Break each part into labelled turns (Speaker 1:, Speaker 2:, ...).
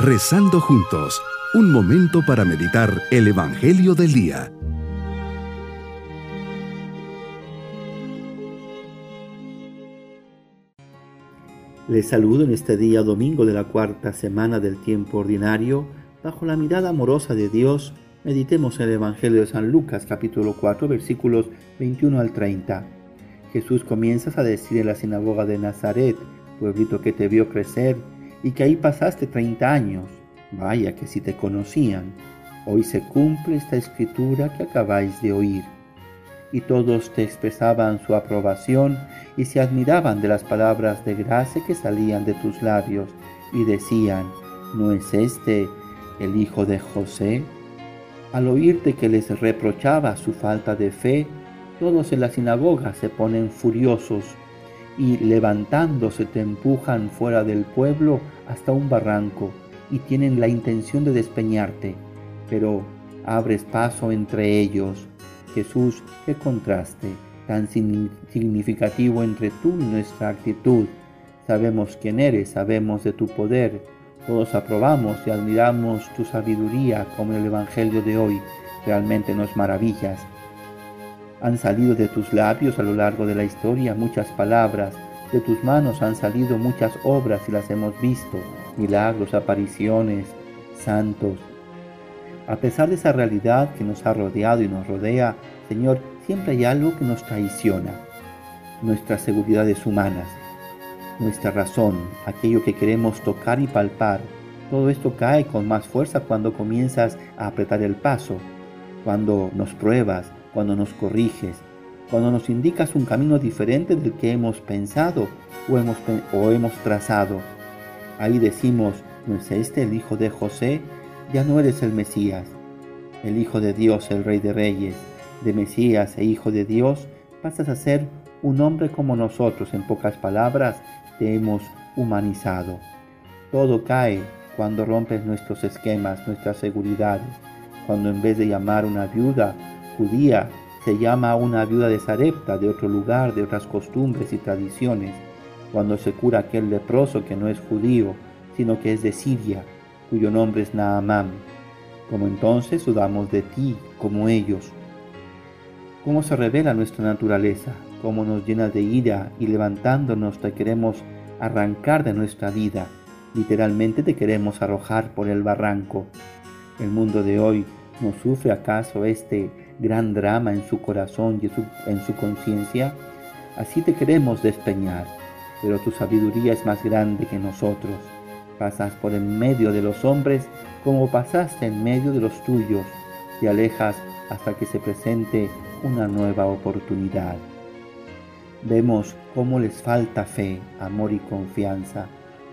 Speaker 1: Rezando juntos, un momento para meditar el Evangelio del Día.
Speaker 2: Les saludo en este día domingo de la cuarta semana del tiempo ordinario. Bajo la mirada amorosa de Dios, meditemos el Evangelio de San Lucas capítulo 4 versículos 21 al 30. Jesús comienza a decir en la sinagoga de Nazaret, pueblito que te vio crecer y que ahí pasaste 30 años. Vaya que si te conocían. Hoy se cumple esta escritura que acabáis de oír. Y todos te expresaban su aprobación y se admiraban de las palabras de gracia que salían de tus labios y decían, ¿no es este el hijo de José? Al oírte que les reprochaba su falta de fe, todos en la sinagoga se ponen furiosos y levantándose te empujan fuera del pueblo hasta un barranco y tienen la intención de despeñarte, pero abres paso entre ellos. Jesús, qué contraste tan significativo entre tú y nuestra actitud. Sabemos quién eres, sabemos de tu poder. Todos aprobamos y admiramos tu sabiduría como el Evangelio de hoy. Realmente nos maravillas. Han salido de tus labios a lo largo de la historia muchas palabras, de tus manos han salido muchas obras y las hemos visto, milagros, apariciones, santos. A pesar de esa realidad que nos ha rodeado y nos rodea, Señor, siempre hay algo que nos traiciona. Nuestras seguridades humanas, nuestra razón, aquello que queremos tocar y palpar. Todo esto cae con más fuerza cuando comienzas a apretar el paso, cuando nos pruebas, cuando nos corriges, cuando nos indicas un camino diferente del que hemos pensado o hemos, o hemos trazado. Ahí decimos, ¿no es este el hijo de José? Ya no eres el Mesías, el Hijo de Dios, el Rey de Reyes. De Mesías e Hijo de Dios pasas a ser un hombre como nosotros. En pocas palabras, te hemos humanizado. Todo cae cuando rompes nuestros esquemas, nuestras seguridades, cuando en vez de llamar una viuda judía, se llama a una viuda de Sarepta, de otro lugar, de otras costumbres y tradiciones, cuando se cura aquel leproso que no es judío, sino que es de Siria, cuyo nombre es Naamán. Como entonces dudamos de ti, como ellos. Cómo se revela nuestra naturaleza, cómo nos llena de ira y levantándonos te queremos arrancar de nuestra vida, literalmente te queremos arrojar por el barranco. El mundo de hoy no sufre acaso este gran drama en su corazón y en su conciencia, así te queremos despeñar, pero tu sabiduría es más grande que nosotros. Pasas por en medio de los hombres como pasaste en medio de los tuyos, te alejas hasta que se presente una nueva oportunidad. Vemos cómo les falta fe, amor y confianza.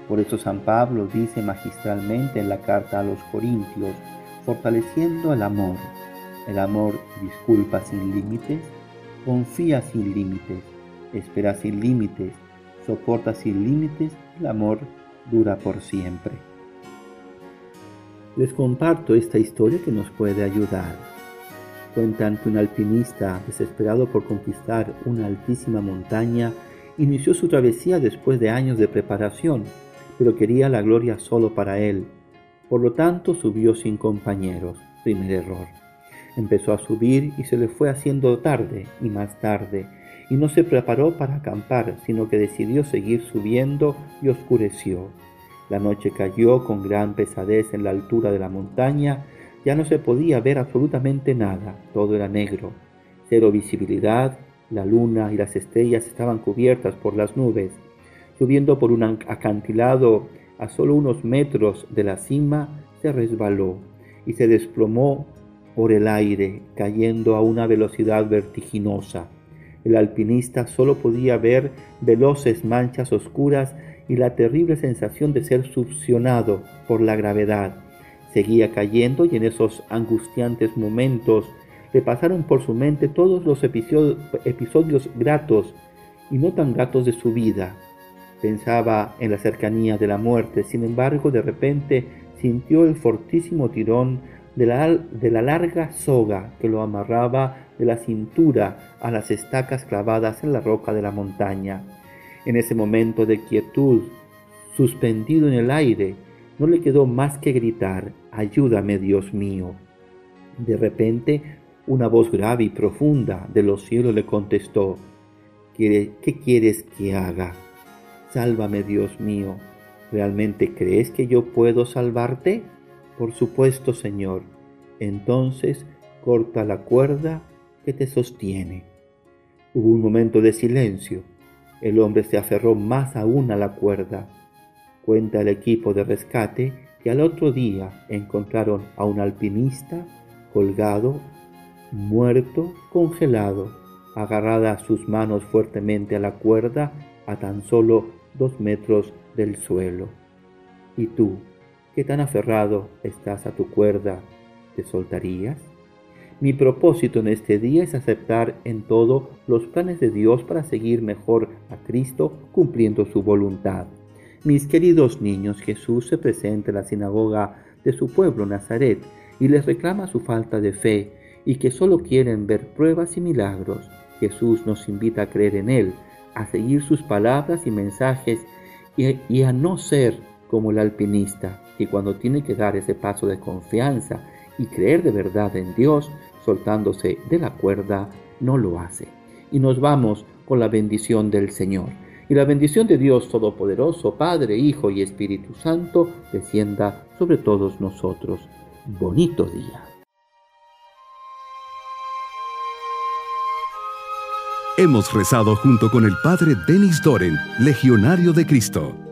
Speaker 2: Por eso San Pablo dice magistralmente en la carta a los Corintios, fortaleciendo el amor, el amor disculpa sin límites, confía sin límites, espera sin límites, soporta sin límites, el amor dura por siempre. Les comparto esta historia que nos puede ayudar. Cuentan que un alpinista, desesperado por conquistar una altísima montaña, inició su travesía después de años de preparación, pero quería la gloria solo para él. Por lo tanto, subió sin compañeros. Primer error. Empezó a subir y se le fue haciendo tarde y más tarde, y no se preparó para acampar, sino que decidió seguir subiendo y oscureció. La noche cayó con gran pesadez en la altura de la montaña, ya no se podía ver absolutamente nada, todo era negro, cero visibilidad, la luna y las estrellas estaban cubiertas por las nubes. Subiendo por un acantilado a solo unos metros de la cima, se resbaló y se desplomó por el aire, cayendo a una velocidad vertiginosa. El alpinista solo podía ver veloces manchas oscuras y la terrible sensación de ser succionado por la gravedad. Seguía cayendo y en esos angustiantes momentos le pasaron por su mente todos los episodios, episodios gratos y no tan gratos de su vida. Pensaba en la cercanía de la muerte, sin embargo de repente sintió el fortísimo tirón de la, larga soga que lo amarraba de la cintura a las estacas clavadas en la roca de la montaña. En ese momento de quietud, suspendido en el aire, no le quedó más que gritar, Ayúdame, Dios mío. De repente, una voz grave y profunda de los cielos le contestó, ¿qué quieres que haga? Sálvame, Dios mío. ¿Realmente crees que yo puedo salvarte? Por supuesto, Señor. Entonces corta la cuerda que te sostiene. Hubo un momento de silencio. El hombre se aferró más aún a la cuerda. Cuenta el equipo de rescate que al otro día encontraron a un alpinista colgado, muerto, congelado, agarrada sus manos fuertemente a la cuerda a tan solo dos metros del suelo. ¿Y tú, qué tan aferrado estás a tu cuerda, te soltarías? Mi propósito en este día es aceptar en todo los planes de Dios para seguir mejor a Cristo cumpliendo su voluntad. Mis queridos niños, Jesús se presenta en la sinagoga de su pueblo Nazaret y les reclama su falta de fe y que solo quieren ver pruebas y milagros. Jesús nos invita a creer en Él, a seguir sus palabras y mensajes y, a no ser como el alpinista, que cuando tiene que dar ese paso de confianza y creer de verdad en Dios, soltándose de la cuerda, no lo hace. Y nos vamos con la bendición del Señor. Y la bendición de Dios Todopoderoso, Padre, Hijo y Espíritu Santo, descienda sobre todos nosotros. Bonito día.
Speaker 1: Hemos rezado junto con el Padre Denis Doren, Legionario de Cristo.